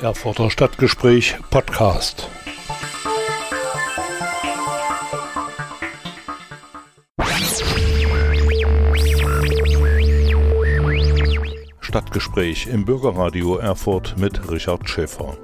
Erfurter Stadtgespräch Podcast. Stadtgespräch im Bürgerradio Erfurt mit Richard Schäfer.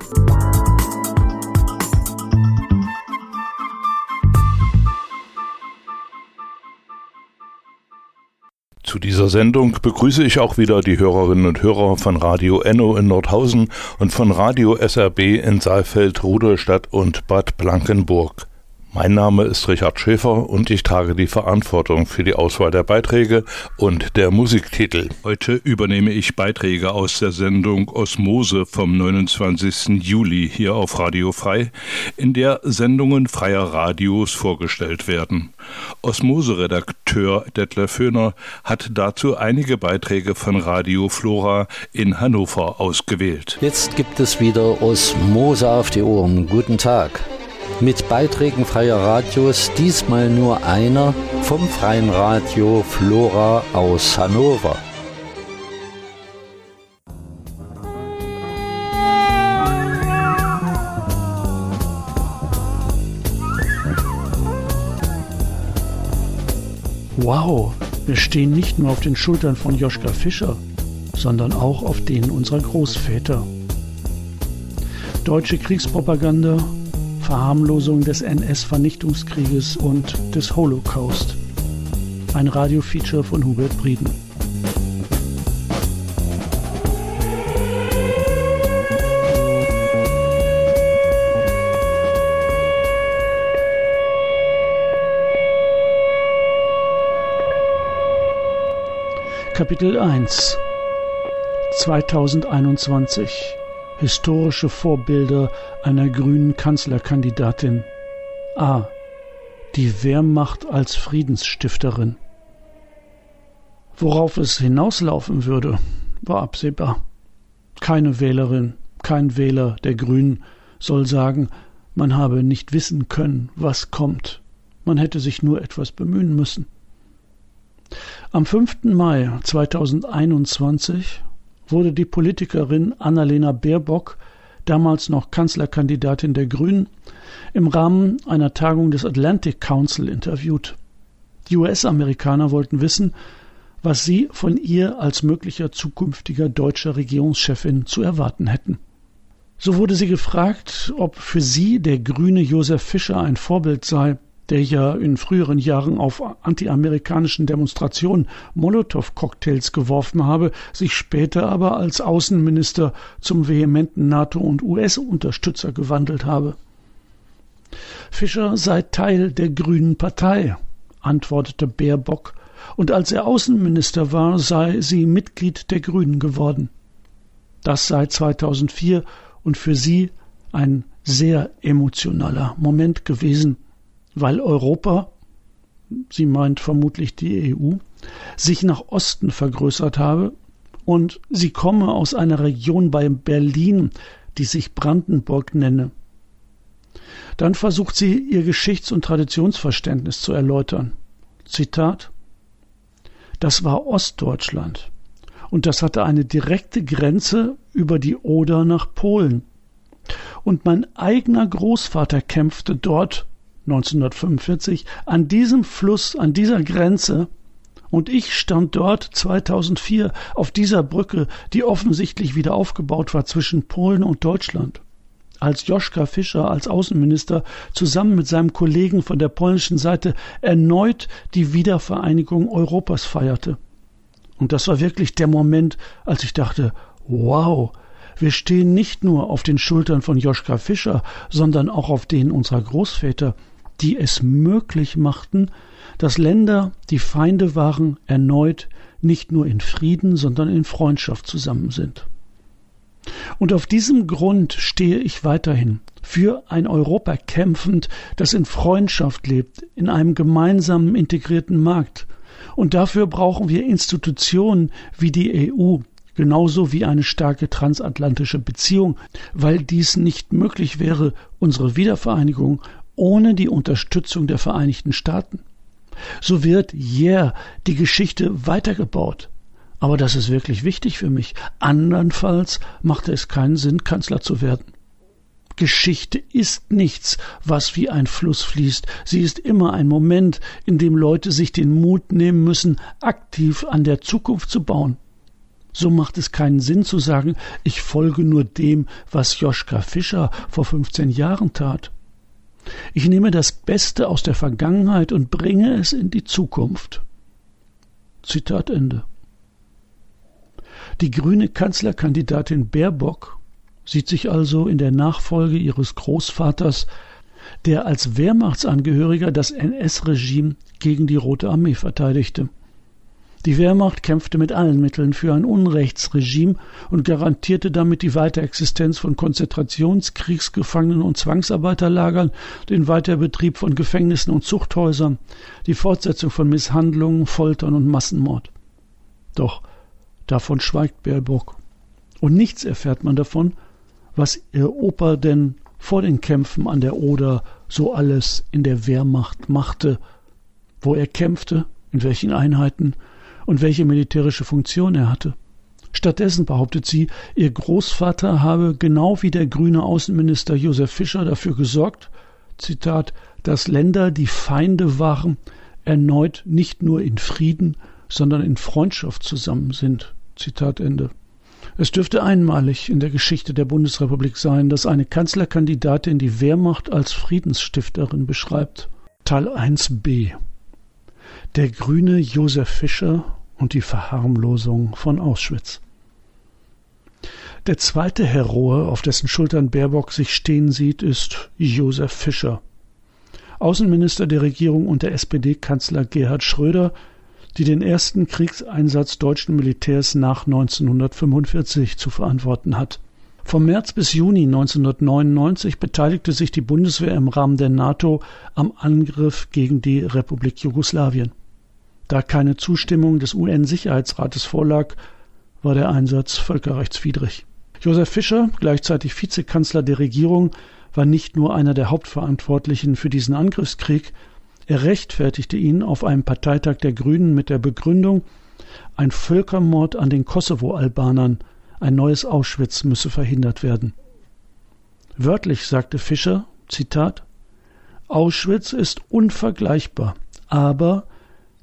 Zu dieser Sendung begrüße ich auch wieder die Hörerinnen und Hörer von Radio Enno in Nordhausen und von Radio SRB in Saalfeld, Rudolstadt und Bad Blankenburg. Mein Name ist Richard Schäfer und ich trage die Verantwortung für die Auswahl der Beiträge und der Musiktitel. Heute übernehme ich Beiträge aus der Sendung Osmose vom 29. Juli hier auf Radio Frei, in der Sendungen freier Radios vorgestellt werden. Osmose-Redakteur Detlef Föhner hat dazu einige Beiträge von Radio Flora in Hannover ausgewählt. Jetzt gibt es wieder Osmose auf die Ohren. Guten Tag mit Beiträgen freier Radios, diesmal nur einer vom freien Radio Flora aus Hannover. Wow, wir stehen nicht nur auf den Schultern von Joschka Fischer, sondern auch auf denen unserer Großväter. Deutsche Kriegspropaganda Verharmlosung des NS-Vernichtungskrieges und des Holocaust. Ein Radiofeature von Hubert Brieden. Kapitel 1 2021 Historische Vorbilder einer grünen Kanzlerkandidatin. A. Die Wehrmacht als Friedensstifterin. Worauf es hinauslaufen würde, war absehbar. Keine Wählerin, kein Wähler der Grünen soll sagen, man habe nicht wissen können, was kommt. Man hätte sich nur etwas bemühen müssen. Am 5. Mai 2021 wurde die Politikerin Annalena Baerbock, damals noch Kanzlerkandidatin der Grünen, im Rahmen einer Tagung des Atlantic Council interviewt. Die US-Amerikaner wollten wissen, was sie von ihr als möglicher zukünftiger deutscher Regierungschefin zu erwarten hätten. So wurde sie gefragt, ob für sie der grüne Josef Fischer ein Vorbild sei, der ja in früheren Jahren auf antiamerikanischen Demonstrationen Molotow-Cocktails geworfen habe, sich später aber als Außenminister zum vehementen NATO- und US-Unterstützer gewandelt habe. Fischer sei Teil der Grünen Partei, antwortete Baerbock, und als er Außenminister war, sei sie Mitglied der Grünen geworden. Das sei 2004 und für sie ein sehr emotionaler Moment gewesen weil Europa, sie meint vermutlich die EU, sich nach Osten vergrößert habe und sie komme aus einer Region bei Berlin, die sich Brandenburg nenne. Dann versucht sie, ihr Geschichts- und Traditionsverständnis zu erläutern. Zitat Das war Ostdeutschland, und das hatte eine direkte Grenze über die Oder nach Polen. Und mein eigener Großvater kämpfte dort 1945 an diesem Fluss, an dieser Grenze, und ich stand dort 2004 auf dieser Brücke, die offensichtlich wieder aufgebaut war zwischen Polen und Deutschland. Als Joschka Fischer als Außenminister zusammen mit seinem Kollegen von der polnischen Seite erneut die Wiedervereinigung Europas feierte. Und das war wirklich der Moment, als ich dachte, wow, wir stehen nicht nur auf den Schultern von Joschka Fischer, sondern auch auf denen unserer Großväter, die es möglich machten, dass Länder, die Feinde waren, erneut nicht nur in Frieden, sondern in Freundschaft zusammen sind. Und auf diesem Grund stehe ich weiterhin für ein Europa kämpfend, das in Freundschaft lebt, in einem gemeinsamen integrierten Markt. Und dafür brauchen wir Institutionen wie die EU, genauso wie eine starke transatlantische Beziehung, weil dies nicht möglich wäre, unsere Wiedervereinigung ohne die Unterstützung der Vereinigten Staaten. So wird yeah die Geschichte weitergebaut. Aber das ist wirklich wichtig für mich. Andernfalls machte es keinen Sinn, Kanzler zu werden. Geschichte ist nichts, was wie ein Fluss fließt. Sie ist immer ein Moment, in dem Leute sich den Mut nehmen müssen, aktiv an der Zukunft zu bauen. So macht es keinen Sinn zu sagen, ich folge nur dem, was Joschka Fischer vor 15 Jahren tat. Ich nehme das Beste aus der Vergangenheit und bringe es in die Zukunft. Zitat Ende. Die grüne Kanzlerkandidatin Baerbock sieht sich also in der Nachfolge ihres Großvaters, der als Wehrmachtsangehöriger das NS-Regime gegen die Rote Armee verteidigte. Die Wehrmacht kämpfte mit allen Mitteln für ein Unrechtsregime und garantierte damit die Weiterexistenz von Konzentrationskriegsgefangenen und Zwangsarbeiterlagern, den Weiterbetrieb von Gefängnissen und Zuchthäusern, die Fortsetzung von Misshandlungen, Foltern und Massenmord. Doch davon schweigt Baerbock. Und nichts erfährt man davon, was ihr Opa denn vor den Kämpfen an der Oder so alles in der Wehrmacht machte, wo er kämpfte, in welchen Einheiten und welche militärische Funktion er hatte. Stattdessen behauptet sie, ihr Großvater habe genau wie der grüne Außenminister Josef Fischer dafür gesorgt, Zitat, dass Länder, die Feinde waren, erneut nicht nur in Frieden, sondern in Freundschaft zusammen sind. Zitat Ende. Es dürfte einmalig in der Geschichte der Bundesrepublik sein, dass eine Kanzlerkandidatin die Wehrmacht als Friedensstifterin beschreibt. Teil 1b der grüne Josef Fischer und die Verharmlosung von Auschwitz. Der zweite Heroe, auf dessen Schultern Baerbock sich stehen sieht, ist Josef Fischer, Außenminister der Regierung unter SPD-Kanzler Gerhard Schröder, die den ersten Kriegseinsatz deutschen Militärs nach 1945 zu verantworten hat. Vom März bis Juni 1999 beteiligte sich die Bundeswehr im Rahmen der NATO am Angriff gegen die Republik Jugoslawien. Da keine Zustimmung des UN-Sicherheitsrates vorlag, war der Einsatz völkerrechtswidrig. Josef Fischer, gleichzeitig Vizekanzler der Regierung, war nicht nur einer der Hauptverantwortlichen für diesen Angriffskrieg, er rechtfertigte ihn auf einem Parteitag der Grünen mit der Begründung, ein Völkermord an den Kosovo-Albanern, ein neues Auschwitz müsse verhindert werden. Wörtlich sagte Fischer, Zitat, Auschwitz ist unvergleichbar, aber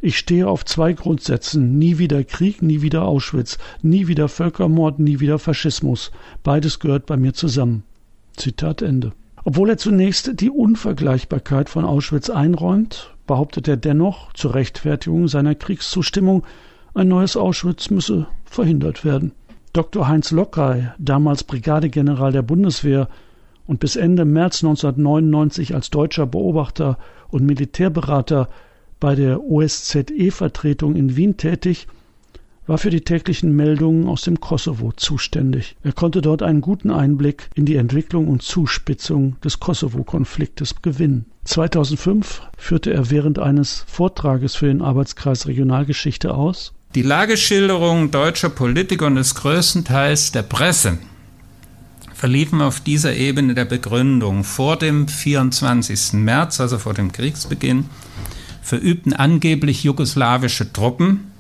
ich stehe auf zwei Grundsätzen. Nie wieder Krieg, nie wieder Auschwitz, nie wieder Völkermord, nie wieder Faschismus. Beides gehört bei mir zusammen. Zitat Ende. Obwohl er zunächst die Unvergleichbarkeit von Auschwitz einräumt, behauptet er dennoch zur Rechtfertigung seiner Kriegszustimmung, ein neues Auschwitz müsse verhindert werden. Dr. Heinz Lockey, damals Brigadegeneral der Bundeswehr und bis Ende März 1999 als deutscher Beobachter und Militärberater bei der OSZE-Vertretung in Wien tätig, war für die täglichen Meldungen aus dem Kosovo zuständig. Er konnte dort einen guten Einblick in die Entwicklung und Zuspitzung des Kosovo-Konfliktes gewinnen. 2005 führte er während eines Vortrages für den Arbeitskreis Regionalgeschichte aus. Die Lageschilderungen deutscher Politiker und des größten Teils der Presse verliefen auf dieser Ebene der Begründung vor dem 24. März, also vor dem Kriegsbeginn, verübten angeblich jugoslawische Truppen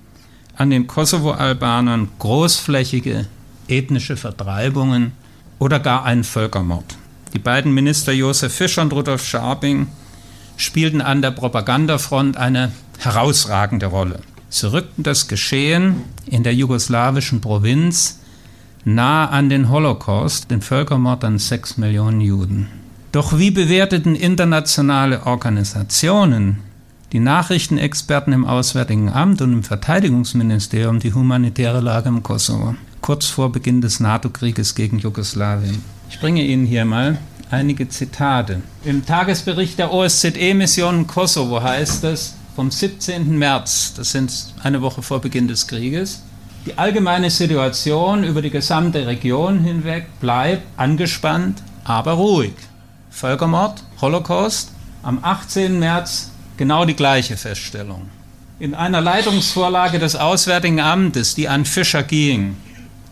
an den Kosovo-Albanern großflächige ethnische Vertreibungen oder gar einen Völkermord. Die beiden Minister Josef Fischer und Rudolf Scharping spielten an der Propagandafront eine herausragende Rolle. Sie rückten das Geschehen in der jugoslawischen Provinz nahe an den Holocaust, den Völkermord an sechs Millionen Juden. Doch wie bewerteten internationale Organisationen die Nachrichtenexperten im Auswärtigen Amt und im Verteidigungsministerium die humanitäre Lage im Kosovo, kurz vor Beginn des NATO-Krieges gegen Jugoslawien. Ich bringe Ihnen hier mal einige Zitate. Im Tagesbericht der OSZE-Mission Kosovo heißt es vom 17. März, das sind eine Woche vor Beginn des Krieges, die allgemeine Situation über die gesamte Region hinweg bleibt angespannt, aber ruhig. Völkermord, Holocaust. Am 18. März genau die gleiche Feststellung. In einer Leitungsvorlage des Auswärtigen Amtes, die an Fischer ging,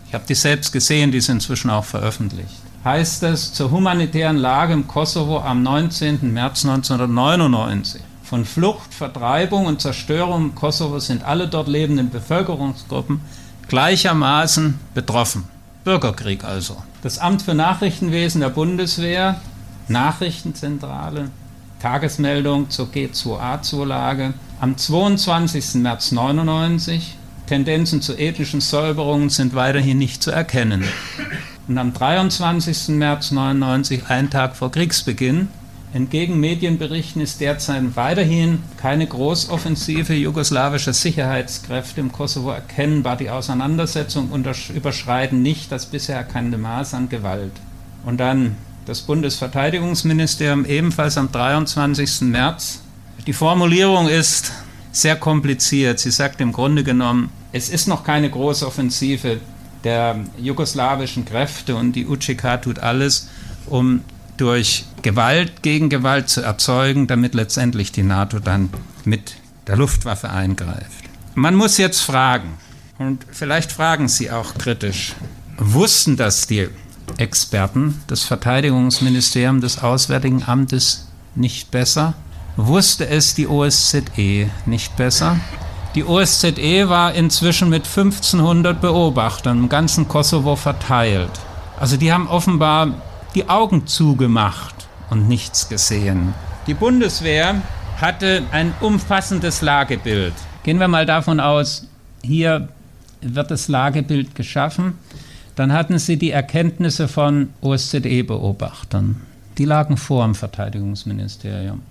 ich habe die selbst gesehen, die ist inzwischen auch veröffentlicht, heißt es zur humanitären Lage im Kosovo am 19. März 1999. Von Flucht, Vertreibung und Zerstörung im Kosovo sind alle dort lebenden Bevölkerungsgruppen gleichermaßen betroffen. Bürgerkrieg also. Das Amt für Nachrichtenwesen der Bundeswehr, Nachrichtenzentrale, Tagesmeldung zur G2A-Zulage am 22. März 1999. Tendenzen zu ethnischen Säuberungen sind weiterhin nicht zu erkennen. Und am 23. März 1999, ein Tag vor Kriegsbeginn, Entgegen Medienberichten ist derzeit weiterhin keine Großoffensive jugoslawischer Sicherheitskräfte im Kosovo erkennbar. Die Auseinandersetzungen überschreiten nicht das bisher erkannte Maß an Gewalt. Und dann das Bundesverteidigungsministerium ebenfalls am 23. März. Die Formulierung ist sehr kompliziert. Sie sagt im Grunde genommen, es ist noch keine Großoffensive der jugoslawischen Kräfte und die UCK tut alles, um durch Gewalt gegen Gewalt zu erzeugen, damit letztendlich die NATO dann mit der Luftwaffe eingreift. Man muss jetzt fragen, und vielleicht fragen Sie auch kritisch, wussten das die Experten des Verteidigungsministeriums des Auswärtigen Amtes nicht besser? Wusste es die OSZE nicht besser? Die OSZE war inzwischen mit 1500 Beobachtern im ganzen Kosovo verteilt. Also die haben offenbar die Augen zugemacht und nichts gesehen. Die Bundeswehr hatte ein umfassendes Lagebild. Gehen wir mal davon aus, hier wird das Lagebild geschaffen. Dann hatten sie die Erkenntnisse von OSZE-Beobachtern. Die lagen vor im Verteidigungsministerium.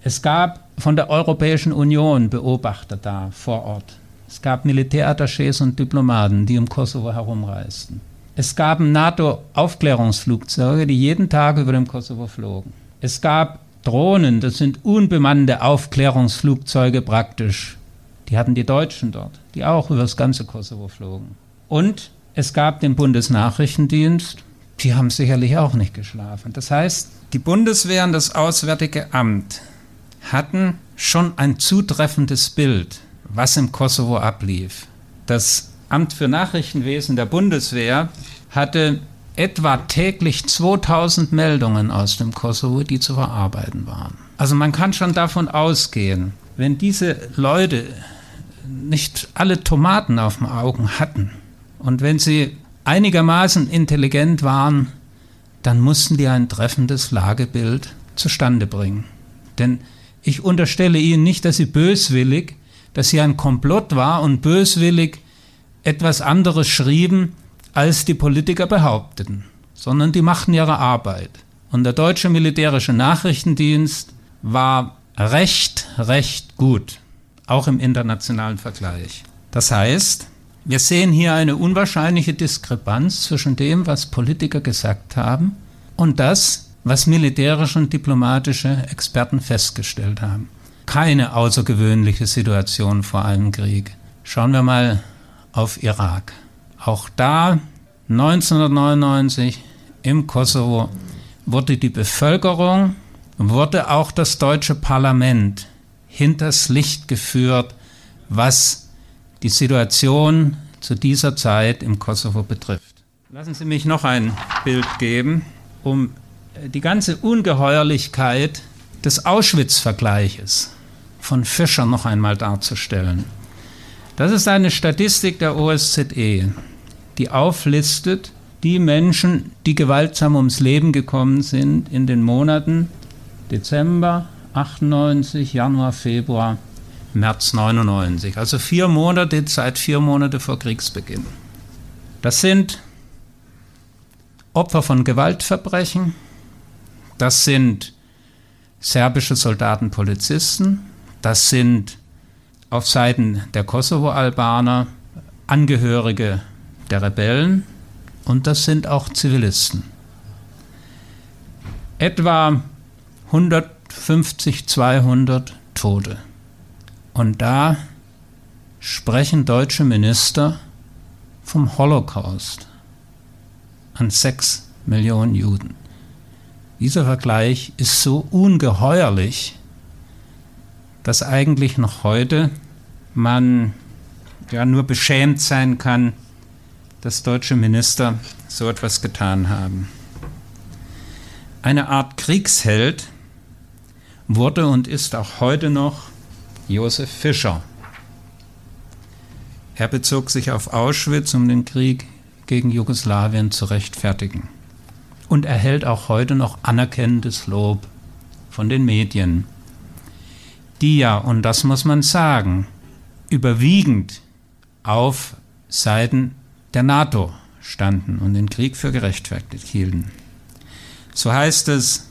Es gab von der Europäischen Union Beobachter da vor Ort. Es gab Militärattachés und Diplomaten, die im Kosovo herumreisten. Es gab NATO-Aufklärungsflugzeuge, die jeden Tag über dem Kosovo flogen. Es gab Drohnen, das sind unbemannte Aufklärungsflugzeuge praktisch. Die hatten die Deutschen dort, die auch über das ganze Kosovo flogen. Und es gab den Bundesnachrichtendienst, die haben sicherlich auch nicht geschlafen. Das heißt, die Bundeswehr und das Auswärtige Amt hatten schon ein zutreffendes Bild, was im Kosovo ablief. Das Amt für Nachrichtenwesen der Bundeswehr hatte etwa täglich 2000 Meldungen aus dem Kosovo, die zu verarbeiten waren. Also man kann schon davon ausgehen, wenn diese Leute nicht alle Tomaten auf den Augen hatten und wenn sie einigermaßen intelligent waren, dann mussten die ein treffendes Lagebild zustande bringen. Denn ich unterstelle ihnen nicht, dass sie böswillig, dass sie ein Komplott war und böswillig etwas anderes schrieben, als die Politiker behaupteten, sondern die machten ihre Arbeit. Und der deutsche militärische Nachrichtendienst war recht, recht gut, auch im internationalen Vergleich. Das heißt, wir sehen hier eine unwahrscheinliche Diskrepanz zwischen dem, was Politiker gesagt haben, und das, was militärische und diplomatische Experten festgestellt haben. Keine außergewöhnliche Situation vor einem Krieg. Schauen wir mal auf Irak. Auch da 1999 im Kosovo wurde die Bevölkerung, wurde auch das deutsche Parlament hinters Licht geführt, was die Situation zu dieser Zeit im Kosovo betrifft. Lassen Sie mich noch ein Bild geben, um die ganze Ungeheuerlichkeit des Auschwitz-Vergleiches von Fischer noch einmal darzustellen. Das ist eine Statistik der OSZE, die auflistet die Menschen, die gewaltsam ums Leben gekommen sind in den Monaten Dezember 98, Januar, Februar, März 99. Also vier Monate, seit vier Monate vor Kriegsbeginn. Das sind Opfer von Gewaltverbrechen, das sind serbische Soldaten, Polizisten, das sind auf Seiten der Kosovo-Albaner Angehörige der Rebellen und das sind auch Zivilisten. Etwa 150, 200 Tote. Und da sprechen deutsche Minister vom Holocaust an sechs Millionen Juden. Dieser Vergleich ist so ungeheuerlich, dass eigentlich noch heute man ja nur beschämt sein kann, dass deutsche Minister so etwas getan haben. Eine Art Kriegsheld wurde und ist auch heute noch Josef Fischer. Er bezog sich auf Auschwitz, um den Krieg gegen Jugoslawien zu rechtfertigen. Und erhält auch heute noch anerkennendes Lob von den Medien, die ja, und das muss man sagen, überwiegend auf Seiten der NATO standen und den Krieg für gerechtfertigt hielten. So heißt es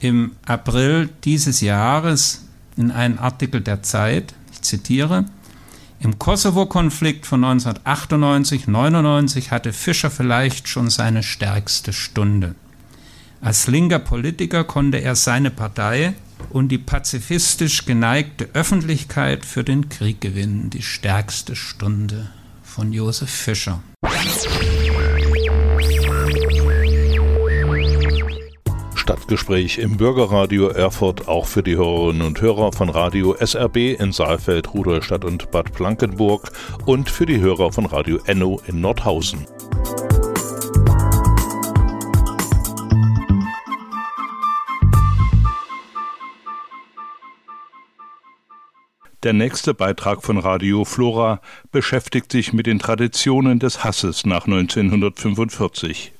im April dieses Jahres in einem Artikel der Zeit, ich zitiere, im Kosovo-Konflikt von 1998-99 hatte Fischer vielleicht schon seine stärkste Stunde. Als linker Politiker konnte er seine Partei und die pazifistisch geneigte Öffentlichkeit für den Krieg gewinnen. Die stärkste Stunde von Josef Fischer. Stadtgespräch im Bürgerradio Erfurt auch für die Hörerinnen und Hörer von Radio SRB in Saalfeld, Rudolstadt und Bad Blankenburg und für die Hörer von Radio Enno in Nordhausen. Der nächste Beitrag von Radio Flora beschäftigt sich mit den Traditionen des Hasses nach 1945.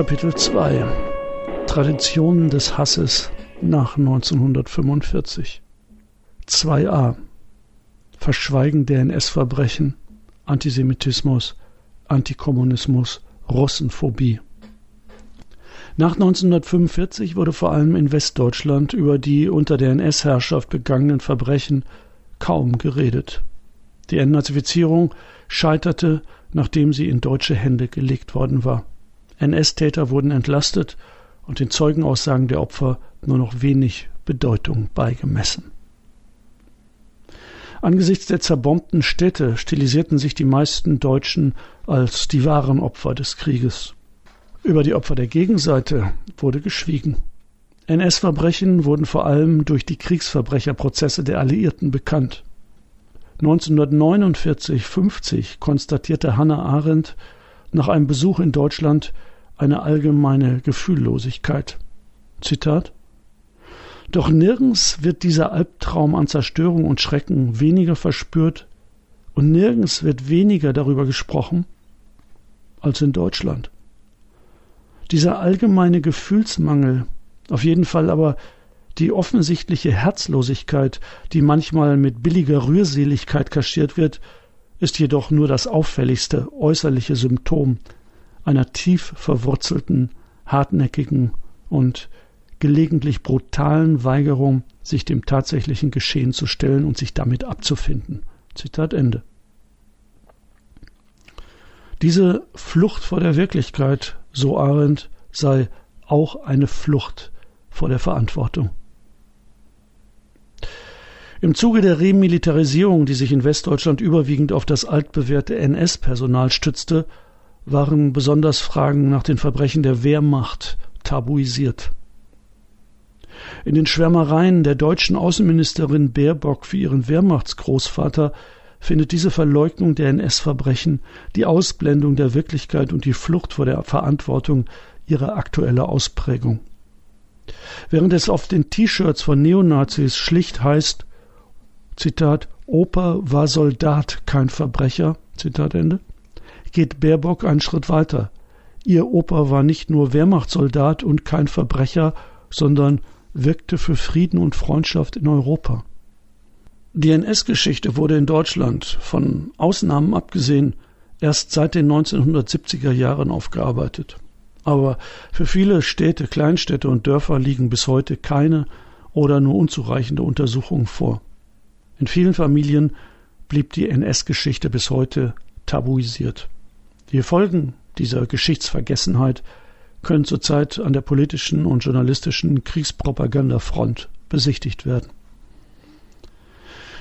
Kapitel 2 Traditionen des Hasses nach 1945 2a Verschweigen der NS-Verbrechen, Antisemitismus, Antikommunismus, Russenphobie. Nach 1945 wurde vor allem in Westdeutschland über die unter der NS-Herrschaft begangenen Verbrechen kaum geredet. Die Entnazifizierung scheiterte, nachdem sie in deutsche Hände gelegt worden war. NS-Täter wurden entlastet und den Zeugenaussagen der Opfer nur noch wenig Bedeutung beigemessen. Angesichts der zerbombten Städte stilisierten sich die meisten Deutschen als die wahren Opfer des Krieges. Über die Opfer der Gegenseite wurde geschwiegen. NS-Verbrechen wurden vor allem durch die Kriegsverbrecherprozesse der Alliierten bekannt. 1949-50 konstatierte Hannah Arendt nach einem Besuch in Deutschland eine allgemeine Gefühllosigkeit. Zitat Doch nirgends wird dieser Albtraum an Zerstörung und Schrecken weniger verspürt und nirgends wird weniger darüber gesprochen als in Deutschland. Dieser allgemeine Gefühlsmangel, auf jeden Fall aber die offensichtliche Herzlosigkeit, die manchmal mit billiger Rührseligkeit kaschiert wird, ist jedoch nur das auffälligste äußerliche Symptom einer tief verwurzelten, hartnäckigen und gelegentlich brutalen Weigerung, sich dem tatsächlichen Geschehen zu stellen und sich damit abzufinden. Zitat Ende. Diese Flucht vor der Wirklichkeit, so Arendt, sei auch eine Flucht vor der Verantwortung. Im Zuge der Remilitarisierung, die sich in Westdeutschland überwiegend auf das altbewährte NS-Personal stützte, waren besonders Fragen nach den Verbrechen der Wehrmacht tabuisiert. In den Schwärmereien der deutschen Außenministerin Baerbock für ihren Wehrmachtsgroßvater findet diese Verleugnung der NS-Verbrechen, die Ausblendung der Wirklichkeit und die Flucht vor der Verantwortung ihre aktuelle Ausprägung. Während es auf den T-Shirts von Neonazis schlicht heißt, Zitat, Opa war Soldat, kein Verbrecher, Zitat Ende, geht Baerbock einen Schritt weiter. Ihr Opa war nicht nur Wehrmachtssoldat und kein Verbrecher, sondern wirkte für Frieden und Freundschaft in Europa. Die NS-Geschichte wurde in Deutschland, von Ausnahmen abgesehen, erst seit den 1970er Jahren aufgearbeitet. Aber für viele Städte, Kleinstädte und Dörfer liegen bis heute keine oder nur unzureichende Untersuchungen vor. In vielen Familien blieb die NS-Geschichte bis heute tabuisiert. Die Folgen dieser Geschichtsvergessenheit können zurzeit an der politischen und journalistischen Kriegspropagandafront besichtigt werden.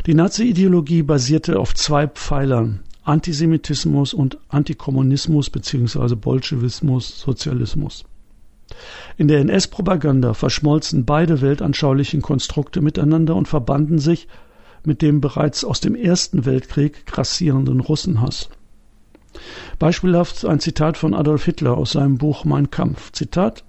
Die Nazi-Ideologie basierte auf zwei Pfeilern Antisemitismus und Antikommunismus bzw. Bolschewismus, Sozialismus. In der NS-Propaganda verschmolzen beide weltanschaulichen Konstrukte miteinander und verbanden sich mit dem bereits aus dem Ersten Weltkrieg grassierenden Russenhass. Beispielhaft ein Zitat von Adolf Hitler aus seinem Buch Mein Kampf. Zitat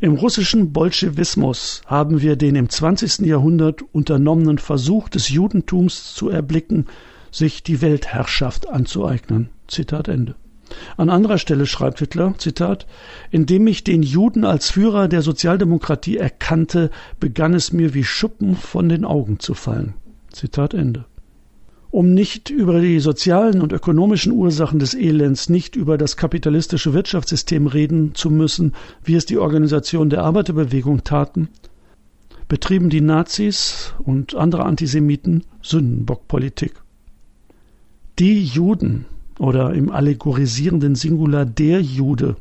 Im russischen Bolschewismus haben wir den im 20. Jahrhundert unternommenen Versuch des Judentums zu erblicken, sich die Weltherrschaft anzueignen. Zitat Ende. An anderer Stelle schreibt Hitler, Zitat, indem ich den Juden als Führer der Sozialdemokratie erkannte, begann es mir wie Schuppen von den Augen zu fallen. Zitat Ende. Um nicht über die sozialen und ökonomischen Ursachen des Elends, nicht über das kapitalistische Wirtschaftssystem reden zu müssen, wie es die Organisation der Arbeiterbewegung taten, betrieben die Nazis und andere Antisemiten Sündenbockpolitik. Die Juden oder im allegorisierenden Singular der Jude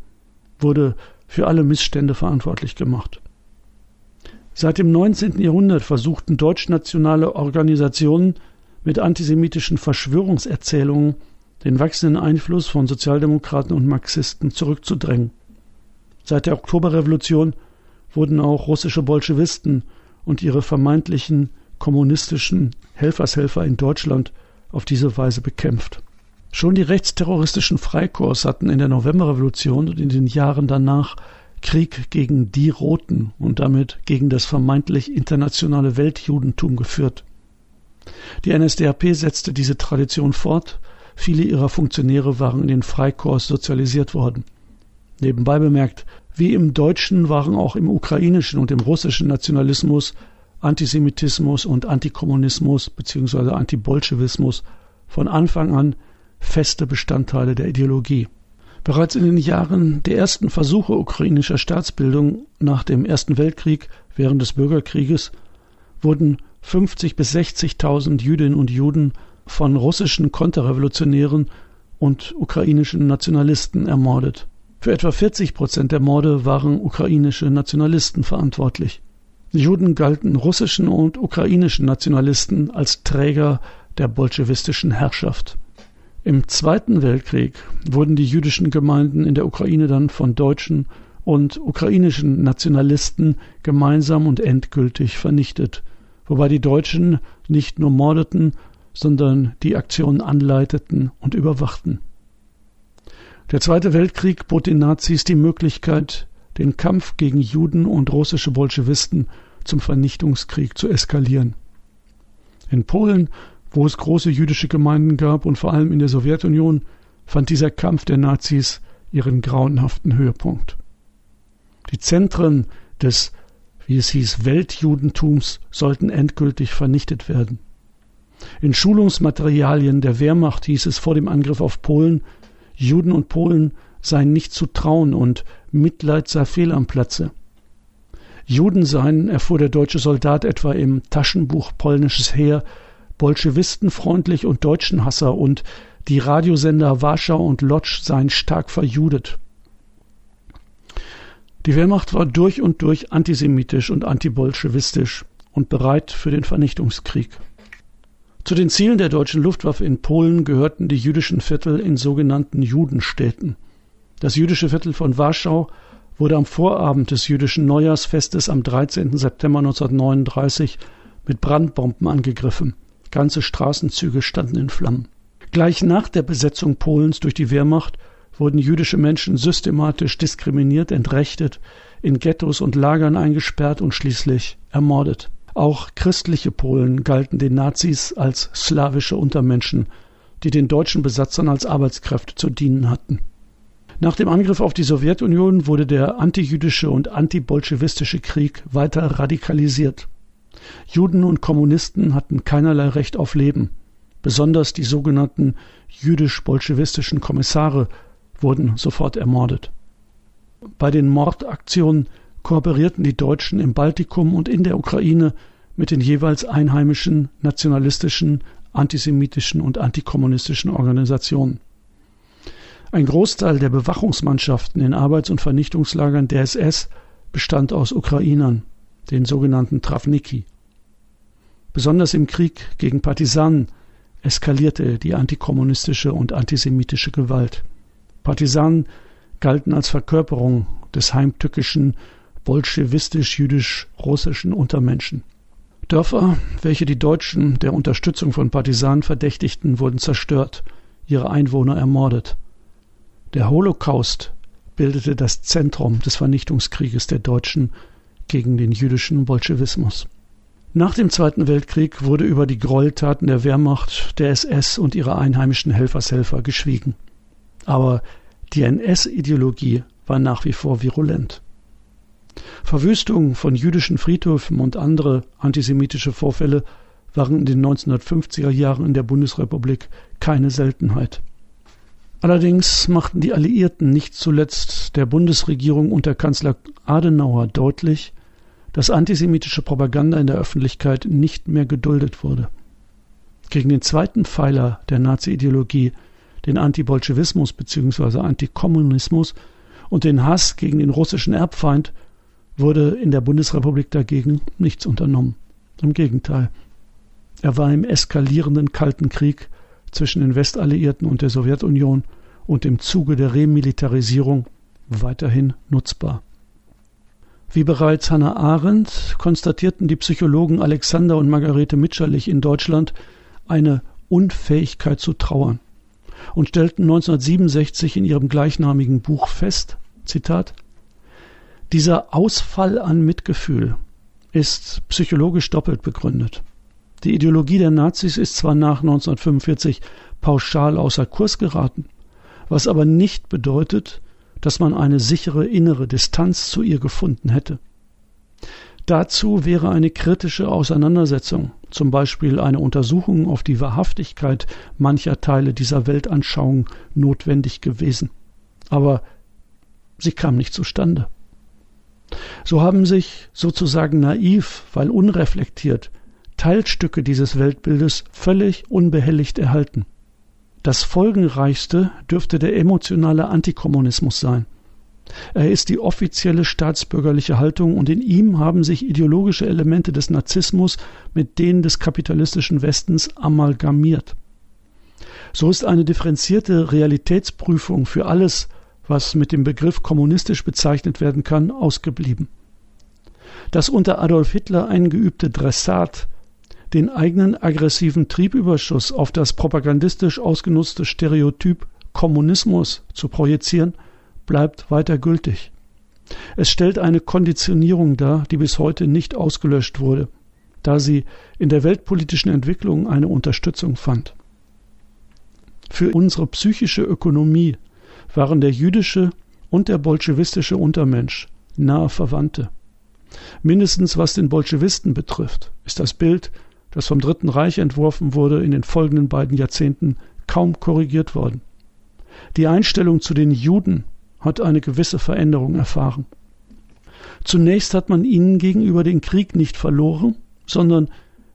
wurde für alle Missstände verantwortlich gemacht. Seit dem 19. Jahrhundert versuchten deutschnationale Organisationen mit antisemitischen Verschwörungserzählungen den wachsenden Einfluss von Sozialdemokraten und Marxisten zurückzudrängen. Seit der Oktoberrevolution wurden auch russische Bolschewisten und ihre vermeintlichen kommunistischen Helfershelfer in Deutschland auf diese Weise bekämpft. Schon die rechtsterroristischen Freikorps hatten in der Novemberrevolution und in den Jahren danach Krieg gegen die Roten und damit gegen das vermeintlich internationale Weltjudentum geführt. Die NSDAP setzte diese Tradition fort, viele ihrer Funktionäre waren in den Freikorps sozialisiert worden. Nebenbei bemerkt, wie im deutschen waren auch im ukrainischen und im russischen Nationalismus Antisemitismus und Antikommunismus bzw. Antibolschewismus von Anfang an feste Bestandteile der Ideologie. Bereits in den Jahren der ersten Versuche ukrainischer Staatsbildung nach dem Ersten Weltkrieg während des Bürgerkrieges wurden 50 bis 60.000 Jüdinnen und Juden von russischen Konterrevolutionären und ukrainischen Nationalisten ermordet. Für etwa 40 Prozent der Morde waren ukrainische Nationalisten verantwortlich. Die Juden galten russischen und ukrainischen Nationalisten als Träger der bolschewistischen Herrschaft. Im Zweiten Weltkrieg wurden die jüdischen Gemeinden in der Ukraine dann von deutschen und ukrainischen Nationalisten gemeinsam und endgültig vernichtet, wobei die Deutschen nicht nur mordeten, sondern die Aktionen anleiteten und überwachten. Der Zweite Weltkrieg bot den Nazis die Möglichkeit, den Kampf gegen Juden und russische Bolschewisten zum Vernichtungskrieg zu eskalieren. In Polen wo es große jüdische Gemeinden gab und vor allem in der Sowjetunion, fand dieser Kampf der Nazis ihren grauenhaften Höhepunkt. Die Zentren des, wie es hieß, Weltjudentums sollten endgültig vernichtet werden. In Schulungsmaterialien der Wehrmacht hieß es vor dem Angriff auf Polen, Juden und Polen seien nicht zu trauen und Mitleid sei fehl am Platze. Juden seien, erfuhr der deutsche Soldat etwa im Taschenbuch Polnisches Heer, bolschewistenfreundlich und Deutschenhasser und die Radiosender Warschau und Lodz seien stark verjudet. Die Wehrmacht war durch und durch antisemitisch und antibolschewistisch und bereit für den Vernichtungskrieg. Zu den Zielen der deutschen Luftwaffe in Polen gehörten die jüdischen Viertel in sogenannten Judenstädten. Das jüdische Viertel von Warschau wurde am Vorabend des jüdischen Neujahrsfestes am 13. September 1939 mit Brandbomben angegriffen. Ganze Straßenzüge standen in Flammen. Gleich nach der Besetzung Polens durch die Wehrmacht wurden jüdische Menschen systematisch diskriminiert, entrechtet, in Ghettos und Lagern eingesperrt und schließlich ermordet. Auch christliche Polen galten den Nazis als slawische Untermenschen, die den deutschen Besatzern als Arbeitskräfte zu dienen hatten. Nach dem Angriff auf die Sowjetunion wurde der antijüdische und antibolschewistische Krieg weiter radikalisiert. Juden und Kommunisten hatten keinerlei Recht auf Leben. Besonders die sogenannten jüdisch-bolschewistischen Kommissare wurden sofort ermordet. Bei den Mordaktionen kooperierten die Deutschen im Baltikum und in der Ukraine mit den jeweils einheimischen nationalistischen, antisemitischen und antikommunistischen Organisationen. Ein Großteil der Bewachungsmannschaften in Arbeits- und Vernichtungslagern der SS bestand aus Ukrainern den sogenannten Travniki. Besonders im Krieg gegen Partisanen eskalierte die antikommunistische und antisemitische Gewalt. Partisanen galten als Verkörperung des heimtückischen, bolschewistisch-jüdisch-russischen Untermenschen. Dörfer, welche die Deutschen der Unterstützung von Partisanen verdächtigten, wurden zerstört, ihre Einwohner ermordet. Der Holocaust bildete das Zentrum des Vernichtungskrieges der Deutschen gegen den jüdischen Bolschewismus. Nach dem Zweiten Weltkrieg wurde über die Gräueltaten der Wehrmacht, der SS und ihrer einheimischen Helfershelfer geschwiegen. Aber die NS-Ideologie war nach wie vor virulent. Verwüstungen von jüdischen Friedhöfen und andere antisemitische Vorfälle waren in den 1950er Jahren in der Bundesrepublik keine Seltenheit. Allerdings machten die Alliierten nicht zuletzt der Bundesregierung unter Kanzler Adenauer deutlich, dass antisemitische Propaganda in der Öffentlichkeit nicht mehr geduldet wurde. Gegen den zweiten Pfeiler der Nazi-Ideologie, den Antibolschewismus bzw. Antikommunismus und den Hass gegen den russischen Erbfeind, wurde in der Bundesrepublik dagegen nichts unternommen. Im Gegenteil. Er war im eskalierenden Kalten Krieg zwischen den Westalliierten und der Sowjetunion und im Zuge der Remilitarisierung weiterhin nutzbar. Wie bereits Hannah Arendt konstatierten die Psychologen Alexander und Margarete Mitscherlich in Deutschland eine Unfähigkeit zu trauern und stellten 1967 in ihrem gleichnamigen Buch fest, Zitat, dieser Ausfall an Mitgefühl ist psychologisch doppelt begründet. Die Ideologie der Nazis ist zwar nach 1945 pauschal außer Kurs geraten, was aber nicht bedeutet, dass man eine sichere innere Distanz zu ihr gefunden hätte. Dazu wäre eine kritische Auseinandersetzung, zum Beispiel eine Untersuchung auf die Wahrhaftigkeit mancher Teile dieser Weltanschauung notwendig gewesen. Aber sie kam nicht zustande. So haben sich sozusagen naiv, weil unreflektiert, Teilstücke dieses Weltbildes völlig unbehelligt erhalten. Das folgenreichste dürfte der emotionale Antikommunismus sein. Er ist die offizielle staatsbürgerliche Haltung und in ihm haben sich ideologische Elemente des Narzissmus mit denen des kapitalistischen Westens amalgamiert. So ist eine differenzierte Realitätsprüfung für alles, was mit dem Begriff kommunistisch bezeichnet werden kann, ausgeblieben. Das unter Adolf Hitler eingeübte Dressat, den eigenen aggressiven Triebüberschuss auf das propagandistisch ausgenutzte Stereotyp Kommunismus zu projizieren, bleibt weiter gültig. Es stellt eine Konditionierung dar, die bis heute nicht ausgelöscht wurde, da sie in der weltpolitischen Entwicklung eine Unterstützung fand. Für unsere psychische Ökonomie waren der jüdische und der bolschewistische Untermensch nahe Verwandte. Mindestens was den Bolschewisten betrifft, ist das Bild, das vom Dritten Reich entworfen wurde, in den folgenden beiden Jahrzehnten kaum korrigiert worden. Die Einstellung zu den Juden hat eine gewisse Veränderung erfahren. Zunächst hat man ihnen gegenüber den Krieg nicht verloren, sondern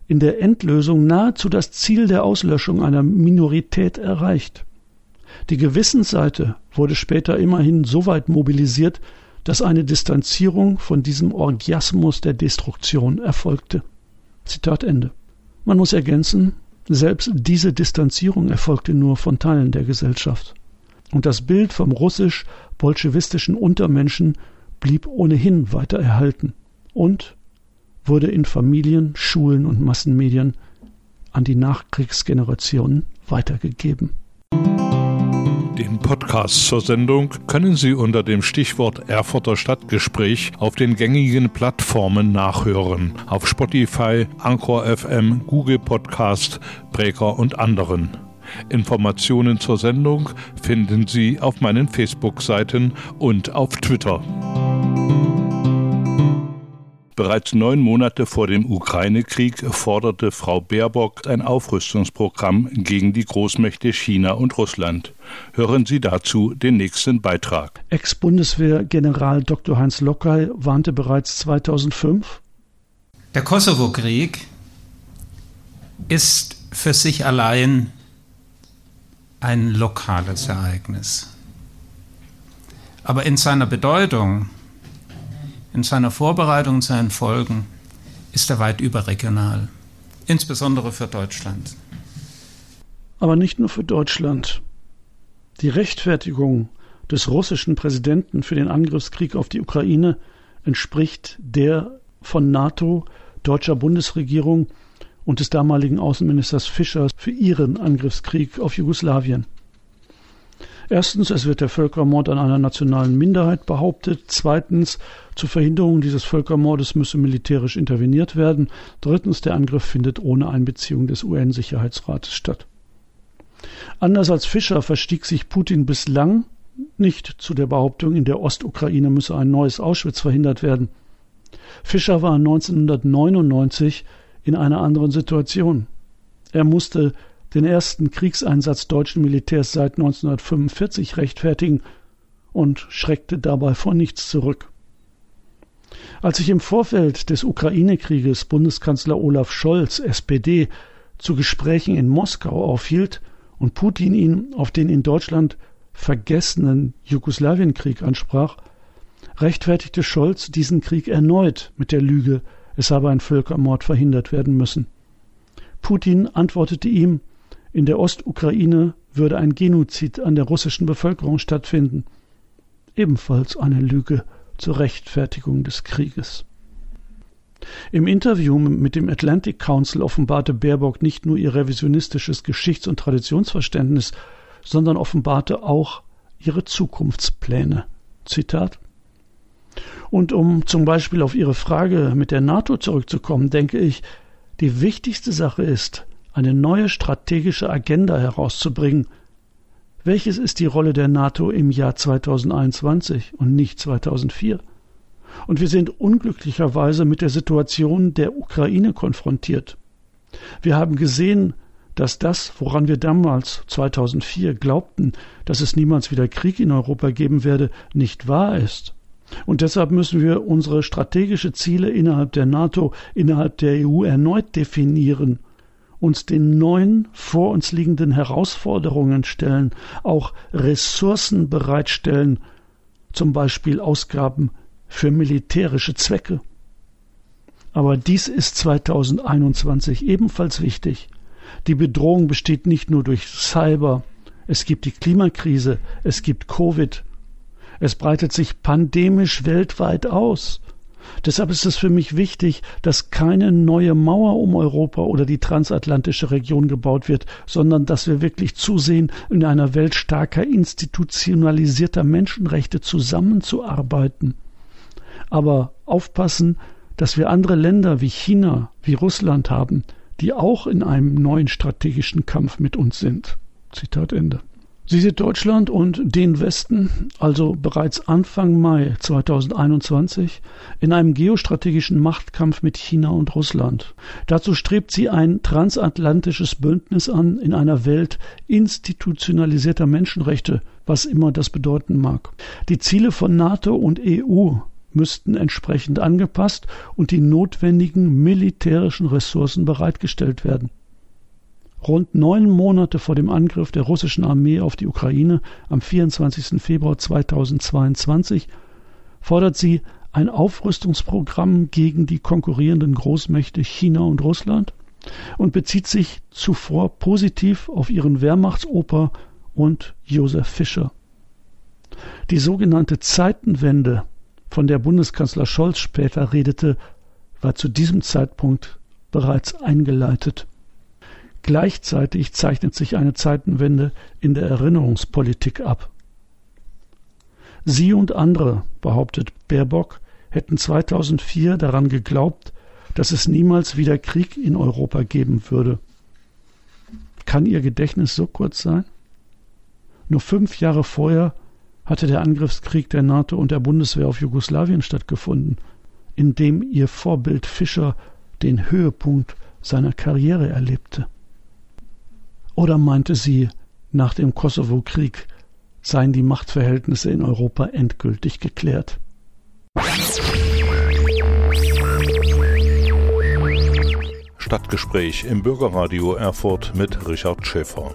in der Endlösung nahezu das Ziel der Auslöschung einer Minorität erreicht. Die Gewissensseite wurde später immerhin so weit mobilisiert, dass eine Distanzierung von diesem Orgiasmus der Destruktion erfolgte. Zitat Ende. Man muss ergänzen, selbst diese Distanzierung erfolgte nur von Teilen der Gesellschaft. Und das Bild vom russisch-bolschewistischen Untermenschen blieb ohnehin weiter erhalten und wurde in Familien, Schulen und Massenmedien an die Nachkriegsgenerationen weitergegeben. Den Podcast zur Sendung können Sie unter dem Stichwort Erfurter Stadtgespräch auf den gängigen Plattformen nachhören. Auf Spotify, Anchor FM, Google Podcast, Breaker und anderen. Informationen zur Sendung finden Sie auf meinen Facebook-Seiten und auf Twitter. Bereits neun Monate vor dem Ukraine-Krieg forderte Frau Baerbock ein Aufrüstungsprogramm gegen die Großmächte China und Russland. Hören Sie dazu den nächsten Beitrag. Ex-Bundeswehr-General Dr. Heinz Lockey warnte bereits 2005. Der Kosovo-Krieg ist für sich allein ein lokales Ereignis. Aber in seiner Bedeutung in seiner Vorbereitung und seinen Folgen ist er weit überregional, insbesondere für Deutschland. Aber nicht nur für Deutschland. Die Rechtfertigung des russischen Präsidenten für den Angriffskrieg auf die Ukraine entspricht der von NATO, deutscher Bundesregierung und des damaligen Außenministers Fischer für ihren Angriffskrieg auf Jugoslawien. Erstens, es wird der Völkermord an einer nationalen Minderheit behauptet. Zweitens, zur Verhinderung dieses Völkermordes müsse militärisch interveniert werden. Drittens, der Angriff findet ohne Einbeziehung des UN-Sicherheitsrates statt. Anders als Fischer verstieg sich Putin bislang nicht zu der Behauptung, in der Ostukraine müsse ein neues Auschwitz verhindert werden. Fischer war 1999 in einer anderen Situation. Er musste den ersten Kriegseinsatz deutschen Militärs seit 1945 rechtfertigen und schreckte dabei vor nichts zurück. Als sich im Vorfeld des Ukraine-Krieges Bundeskanzler Olaf Scholz, SPD, zu Gesprächen in Moskau aufhielt und Putin ihn auf den in Deutschland vergessenen Jugoslawienkrieg ansprach, rechtfertigte Scholz diesen Krieg erneut mit der Lüge, es habe ein Völkermord verhindert werden müssen. Putin antwortete ihm, in der Ostukraine würde ein Genozid an der russischen Bevölkerung stattfinden. Ebenfalls eine Lüge zur Rechtfertigung des Krieges. Im Interview mit dem Atlantic Council offenbarte Baerbock nicht nur ihr revisionistisches Geschichts- und Traditionsverständnis, sondern offenbarte auch ihre Zukunftspläne. Zitat und um zum Beispiel auf Ihre Frage mit der NATO zurückzukommen, denke ich, die wichtigste Sache ist, eine neue strategische Agenda herauszubringen. Welches ist die Rolle der NATO im Jahr 2021 und nicht 2004? Und wir sind unglücklicherweise mit der Situation der Ukraine konfrontiert. Wir haben gesehen, dass das, woran wir damals 2004 glaubten, dass es niemals wieder Krieg in Europa geben werde, nicht wahr ist. Und deshalb müssen wir unsere strategische Ziele innerhalb der NATO, innerhalb der EU erneut definieren uns den neuen vor uns liegenden Herausforderungen stellen, auch Ressourcen bereitstellen, zum Beispiel Ausgaben für militärische Zwecke. Aber dies ist 2021 ebenfalls wichtig. Die Bedrohung besteht nicht nur durch Cyber, es gibt die Klimakrise, es gibt Covid, es breitet sich pandemisch weltweit aus. Deshalb ist es für mich wichtig, dass keine neue Mauer um Europa oder die transatlantische Region gebaut wird, sondern dass wir wirklich zusehen, in einer Welt starker institutionalisierter Menschenrechte zusammenzuarbeiten. Aber aufpassen, dass wir andere Länder wie China, wie Russland haben, die auch in einem neuen strategischen Kampf mit uns sind. Zitat Ende. Sie sieht Deutschland und den Westen also bereits Anfang Mai 2021 in einem geostrategischen Machtkampf mit China und Russland. Dazu strebt sie ein transatlantisches Bündnis an in einer Welt institutionalisierter Menschenrechte, was immer das bedeuten mag. Die Ziele von NATO und EU müssten entsprechend angepasst und die notwendigen militärischen Ressourcen bereitgestellt werden. Rund neun Monate vor dem Angriff der russischen Armee auf die Ukraine am 24. Februar 2022 fordert sie ein Aufrüstungsprogramm gegen die konkurrierenden Großmächte China und Russland und bezieht sich zuvor positiv auf ihren Wehrmachtsoper und Josef Fischer. Die sogenannte Zeitenwende, von der Bundeskanzler Scholz später redete, war zu diesem Zeitpunkt bereits eingeleitet. Gleichzeitig zeichnet sich eine Zeitenwende in der Erinnerungspolitik ab. Sie und andere, behauptet Baerbock, hätten 2004 daran geglaubt, dass es niemals wieder Krieg in Europa geben würde. Kann Ihr Gedächtnis so kurz sein? Nur fünf Jahre vorher hatte der Angriffskrieg der NATO und der Bundeswehr auf Jugoslawien stattgefunden, in dem Ihr Vorbild Fischer den Höhepunkt seiner Karriere erlebte. Oder meinte sie, nach dem Kosovo-Krieg seien die Machtverhältnisse in Europa endgültig geklärt? Stadtgespräch im Bürgerradio Erfurt mit Richard Schäfer.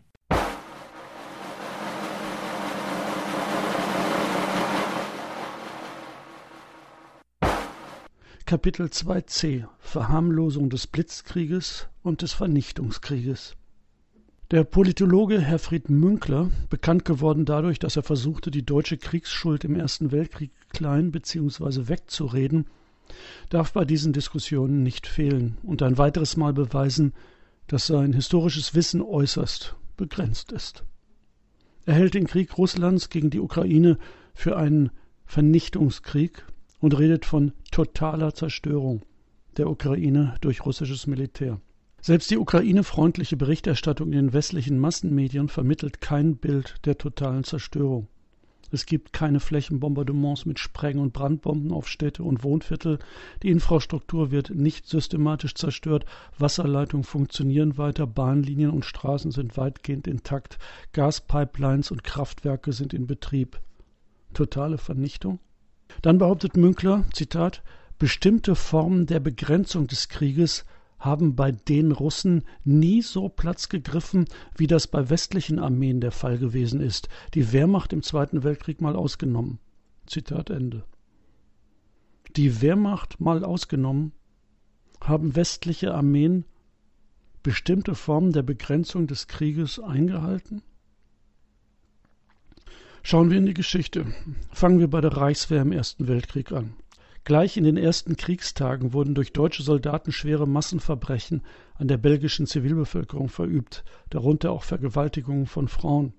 Kapitel 2c Verharmlosung des Blitzkrieges und des Vernichtungskrieges der Politologe Herfried Münkler, bekannt geworden dadurch, dass er versuchte, die deutsche Kriegsschuld im Ersten Weltkrieg klein bzw. wegzureden, darf bei diesen Diskussionen nicht fehlen und ein weiteres Mal beweisen, dass sein historisches Wissen äußerst begrenzt ist. Er hält den Krieg Russlands gegen die Ukraine für einen Vernichtungskrieg und redet von totaler Zerstörung der Ukraine durch russisches Militär. Selbst die Ukraine-freundliche Berichterstattung in den westlichen Massenmedien vermittelt kein Bild der totalen Zerstörung. Es gibt keine Flächenbombardements mit Spreng- und Brandbomben auf Städte und Wohnviertel. Die Infrastruktur wird nicht systematisch zerstört. Wasserleitungen funktionieren weiter. Bahnlinien und Straßen sind weitgehend intakt. Gaspipelines und Kraftwerke sind in Betrieb. Totale Vernichtung? Dann behauptet Münkler, Zitat, bestimmte Formen der Begrenzung des Krieges haben bei den Russen nie so Platz gegriffen, wie das bei westlichen Armeen der Fall gewesen ist, die Wehrmacht im Zweiten Weltkrieg mal ausgenommen. Zitat Ende. Die Wehrmacht mal ausgenommen, haben westliche Armeen bestimmte Formen der Begrenzung des Krieges eingehalten? Schauen wir in die Geschichte. Fangen wir bei der Reichswehr im Ersten Weltkrieg an. Gleich in den ersten Kriegstagen wurden durch deutsche Soldaten schwere Massenverbrechen an der belgischen Zivilbevölkerung verübt, darunter auch Vergewaltigungen von Frauen.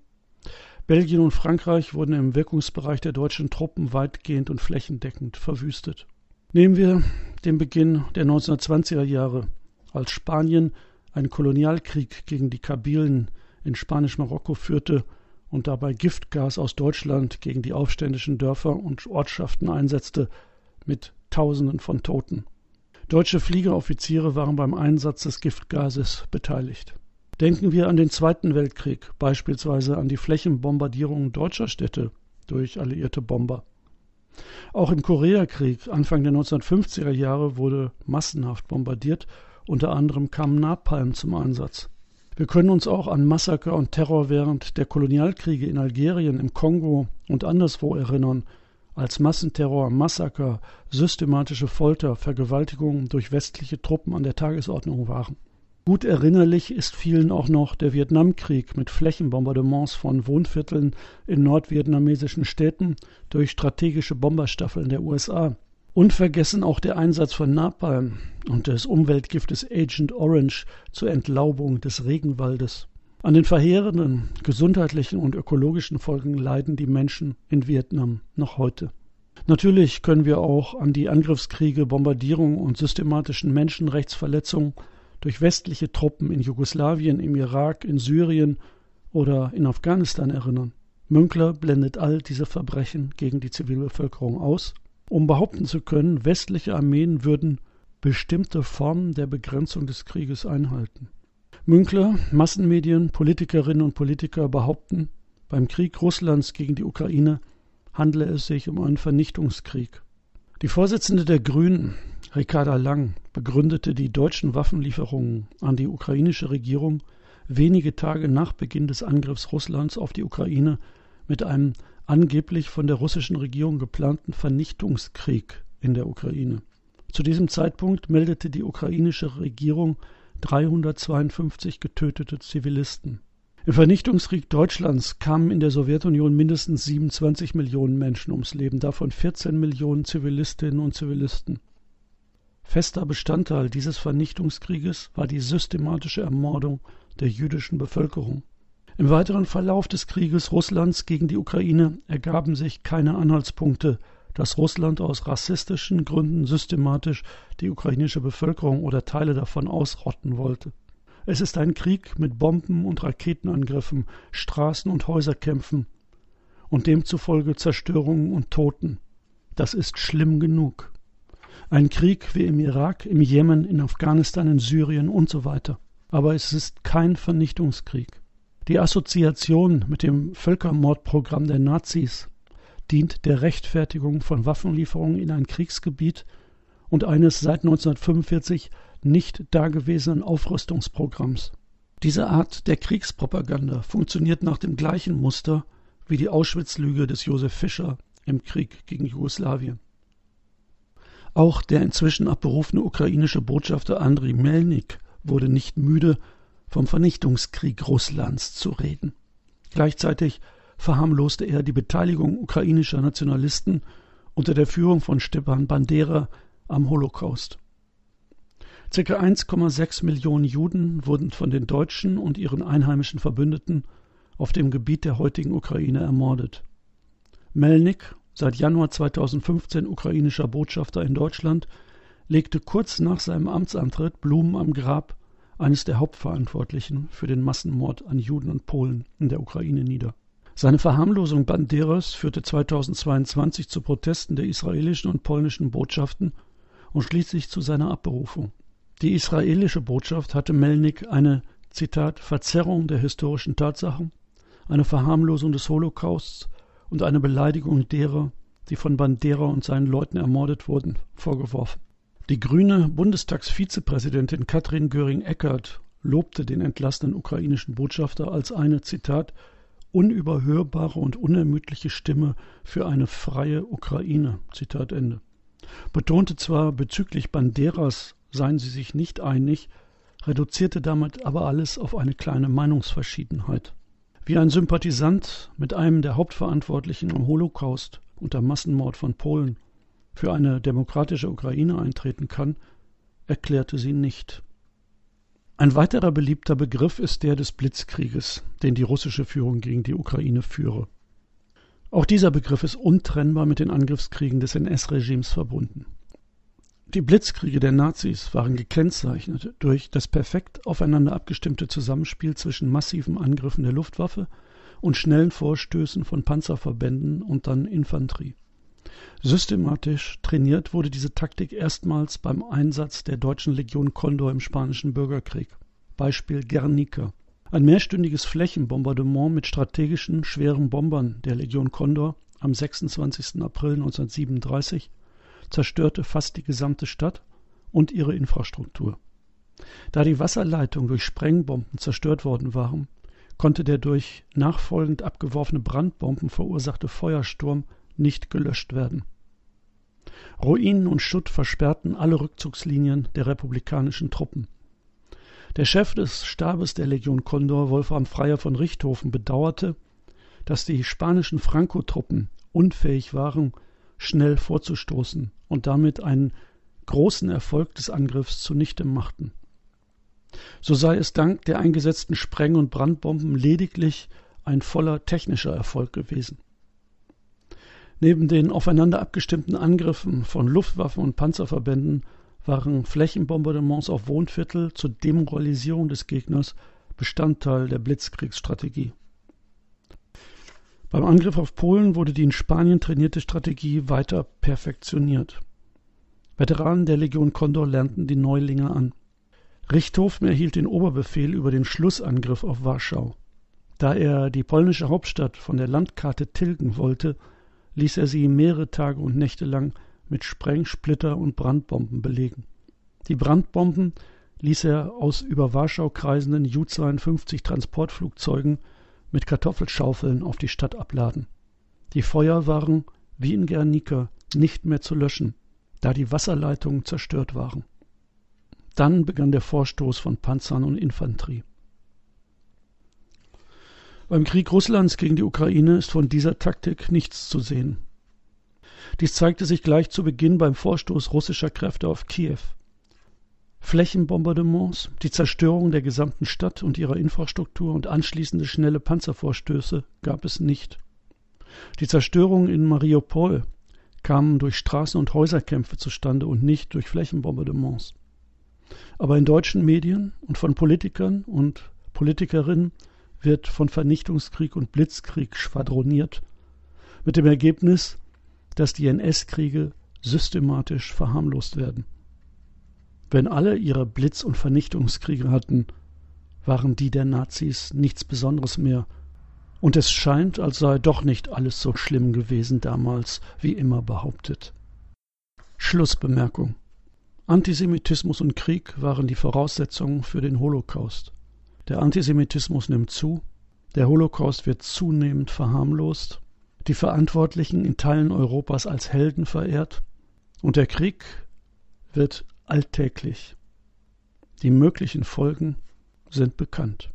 Belgien und Frankreich wurden im Wirkungsbereich der deutschen Truppen weitgehend und flächendeckend verwüstet. Nehmen wir den Beginn der 1920er Jahre, als Spanien einen Kolonialkrieg gegen die Kabilen in Spanisch-Marokko führte und dabei Giftgas aus Deutschland gegen die aufständischen Dörfer und Ortschaften einsetzte, mit Tausenden von Toten. Deutsche Fliegeroffiziere waren beim Einsatz des Giftgases beteiligt. Denken wir an den Zweiten Weltkrieg, beispielsweise an die Flächenbombardierungen deutscher Städte durch alliierte Bomber. Auch im Koreakrieg Anfang der 1950er Jahre wurde massenhaft bombardiert, unter anderem kam Napalm zum Einsatz. Wir können uns auch an Massaker und Terror während der Kolonialkriege in Algerien, im Kongo und anderswo erinnern, als Massenterror, Massaker, systematische Folter, Vergewaltigungen durch westliche Truppen an der Tagesordnung waren. Gut erinnerlich ist vielen auch noch der Vietnamkrieg mit Flächenbombardements von Wohnvierteln in nordvietnamesischen Städten durch strategische Bomberstaffeln der USA. Unvergessen auch der Einsatz von Napalm und des Umweltgiftes Agent Orange zur Entlaubung des Regenwaldes. An den verheerenden gesundheitlichen und ökologischen Folgen leiden die Menschen in Vietnam noch heute. Natürlich können wir auch an die Angriffskriege, Bombardierungen und systematischen Menschenrechtsverletzungen durch westliche Truppen in Jugoslawien, im Irak, in Syrien oder in Afghanistan erinnern. Münkler blendet all diese Verbrechen gegen die Zivilbevölkerung aus, um behaupten zu können, westliche Armeen würden bestimmte Formen der Begrenzung des Krieges einhalten. Münkler, Massenmedien, Politikerinnen und Politiker behaupten, beim Krieg Russlands gegen die Ukraine handle es sich um einen Vernichtungskrieg. Die Vorsitzende der Grünen, Ricarda Lang, begründete die deutschen Waffenlieferungen an die ukrainische Regierung wenige Tage nach Beginn des Angriffs Russlands auf die Ukraine mit einem angeblich von der russischen Regierung geplanten Vernichtungskrieg in der Ukraine. Zu diesem Zeitpunkt meldete die ukrainische Regierung 352 getötete Zivilisten. Im Vernichtungskrieg Deutschlands kamen in der Sowjetunion mindestens 27 Millionen Menschen ums Leben, davon 14 Millionen Zivilistinnen und Zivilisten. Fester Bestandteil dieses Vernichtungskrieges war die systematische Ermordung der jüdischen Bevölkerung. Im weiteren Verlauf des Krieges Russlands gegen die Ukraine ergaben sich keine Anhaltspunkte dass Russland aus rassistischen Gründen systematisch die ukrainische Bevölkerung oder Teile davon ausrotten wollte. Es ist ein Krieg mit Bomben und Raketenangriffen, Straßen- und Häuserkämpfen und demzufolge Zerstörungen und Toten. Das ist schlimm genug. Ein Krieg wie im Irak, im Jemen, in Afghanistan, in Syrien und so weiter. Aber es ist kein Vernichtungskrieg. Die Assoziation mit dem Völkermordprogramm der Nazis dient der Rechtfertigung von Waffenlieferungen in ein Kriegsgebiet und eines seit 1945 nicht dagewesenen Aufrüstungsprogramms. Diese Art der Kriegspropaganda funktioniert nach dem gleichen Muster wie die Auschwitz-Lüge des Josef Fischer im Krieg gegen Jugoslawien. Auch der inzwischen abberufene ukrainische Botschafter Andriy Melnik wurde nicht müde, vom Vernichtungskrieg Russlands zu reden. Gleichzeitig verharmloste er die Beteiligung ukrainischer Nationalisten unter der Führung von Stepan Bandera am Holocaust. Circa 1,6 Millionen Juden wurden von den Deutschen und ihren einheimischen Verbündeten auf dem Gebiet der heutigen Ukraine ermordet. Melnik, seit Januar 2015 ukrainischer Botschafter in Deutschland, legte kurz nach seinem Amtsantritt Blumen am Grab eines der Hauptverantwortlichen für den Massenmord an Juden und Polen in der Ukraine nieder. Seine Verharmlosung Banderas führte 2022 zu Protesten der israelischen und polnischen Botschaften und schließlich zu seiner Abberufung. Die israelische Botschaft hatte Melnik eine Zitat Verzerrung der historischen Tatsachen, eine Verharmlosung des Holocausts und eine Beleidigung derer, die von Bandera und seinen Leuten ermordet wurden, vorgeworfen. Die grüne Bundestagsvizepräsidentin Katrin Göring-Eckardt lobte den entlassenen ukrainischen Botschafter als eine Zitat unüberhörbare und unermüdliche Stimme für eine freie Ukraine. Zitat Ende. Betonte zwar bezüglich Banderas seien sie sich nicht einig, reduzierte damit aber alles auf eine kleine Meinungsverschiedenheit. Wie ein Sympathisant mit einem der Hauptverantwortlichen im Holocaust und der Massenmord von Polen für eine demokratische Ukraine eintreten kann, erklärte sie nicht. Ein weiterer beliebter Begriff ist der des Blitzkrieges, den die russische Führung gegen die Ukraine führe. Auch dieser Begriff ist untrennbar mit den Angriffskriegen des NS-Regimes verbunden. Die Blitzkriege der Nazis waren gekennzeichnet durch das perfekt aufeinander abgestimmte Zusammenspiel zwischen massiven Angriffen der Luftwaffe und schnellen Vorstößen von Panzerverbänden und dann Infanterie. Systematisch trainiert wurde diese Taktik erstmals beim Einsatz der deutschen Legion Condor im Spanischen Bürgerkrieg. Beispiel Guernica. Ein mehrstündiges Flächenbombardement mit strategischen, schweren Bombern der Legion Condor am 26. April 1937 zerstörte fast die gesamte Stadt und ihre Infrastruktur. Da die Wasserleitungen durch Sprengbomben zerstört worden waren, konnte der durch nachfolgend abgeworfene Brandbomben verursachte Feuersturm nicht gelöscht werden. Ruinen und Schutt versperrten alle Rückzugslinien der republikanischen Truppen. Der Chef des Stabes der Legion Condor, Wolfram Freier von Richthofen, bedauerte, dass die spanischen Franco-Truppen unfähig waren, schnell vorzustoßen und damit einen großen Erfolg des Angriffs zunichte machten. So sei es dank der eingesetzten Spreng- und Brandbomben lediglich ein voller technischer Erfolg gewesen. Neben den aufeinander abgestimmten Angriffen von Luftwaffen und Panzerverbänden waren Flächenbombardements auf Wohnviertel zur Demoralisierung des Gegners Bestandteil der Blitzkriegsstrategie. Beim Angriff auf Polen wurde die in Spanien trainierte Strategie weiter perfektioniert. Veteranen der Legion Condor lernten die Neulinge an. Richthofen erhielt den Oberbefehl über den Schlussangriff auf Warschau. Da er die polnische Hauptstadt von der Landkarte tilgen wollte, ließ er sie mehrere Tage und Nächte lang mit Sprengsplitter und Brandbomben belegen. Die Brandbomben ließ er aus über Warschau kreisenden Ju-52 Transportflugzeugen mit Kartoffelschaufeln auf die Stadt abladen. Die Feuer waren, wie in Guernica, nicht mehr zu löschen, da die Wasserleitungen zerstört waren. Dann begann der Vorstoß von Panzern und Infanterie. Beim Krieg Russlands gegen die Ukraine ist von dieser Taktik nichts zu sehen. Dies zeigte sich gleich zu Beginn beim Vorstoß russischer Kräfte auf Kiew. Flächenbombardements, die Zerstörung der gesamten Stadt und ihrer Infrastruktur und anschließende schnelle Panzervorstöße gab es nicht. Die Zerstörungen in Mariupol kamen durch Straßen- und Häuserkämpfe zustande und nicht durch Flächenbombardements. Aber in deutschen Medien und von Politikern und Politikerinnen wird von Vernichtungskrieg und Blitzkrieg schwadroniert, mit dem Ergebnis, dass die NS-Kriege systematisch verharmlost werden. Wenn alle ihre Blitz- und Vernichtungskriege hatten, waren die der Nazis nichts Besonderes mehr. Und es scheint, als sei doch nicht alles so schlimm gewesen damals, wie immer behauptet. Schlussbemerkung. Antisemitismus und Krieg waren die Voraussetzungen für den Holocaust. Der Antisemitismus nimmt zu, der Holocaust wird zunehmend verharmlost, die Verantwortlichen in Teilen Europas als Helden verehrt und der Krieg wird alltäglich. Die möglichen Folgen sind bekannt.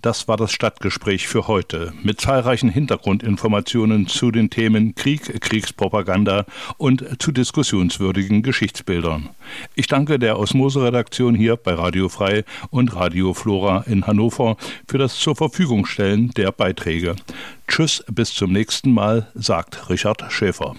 Das war das Stadtgespräch für heute mit zahlreichen Hintergrundinformationen zu den Themen Krieg, Kriegspropaganda und zu diskussionswürdigen Geschichtsbildern. Ich danke der Osmose-Redaktion hier bei Radio Frei und Radio Flora in Hannover für das zur Verfügung stellen der Beiträge. Tschüss, bis zum nächsten Mal, sagt Richard Schäfer.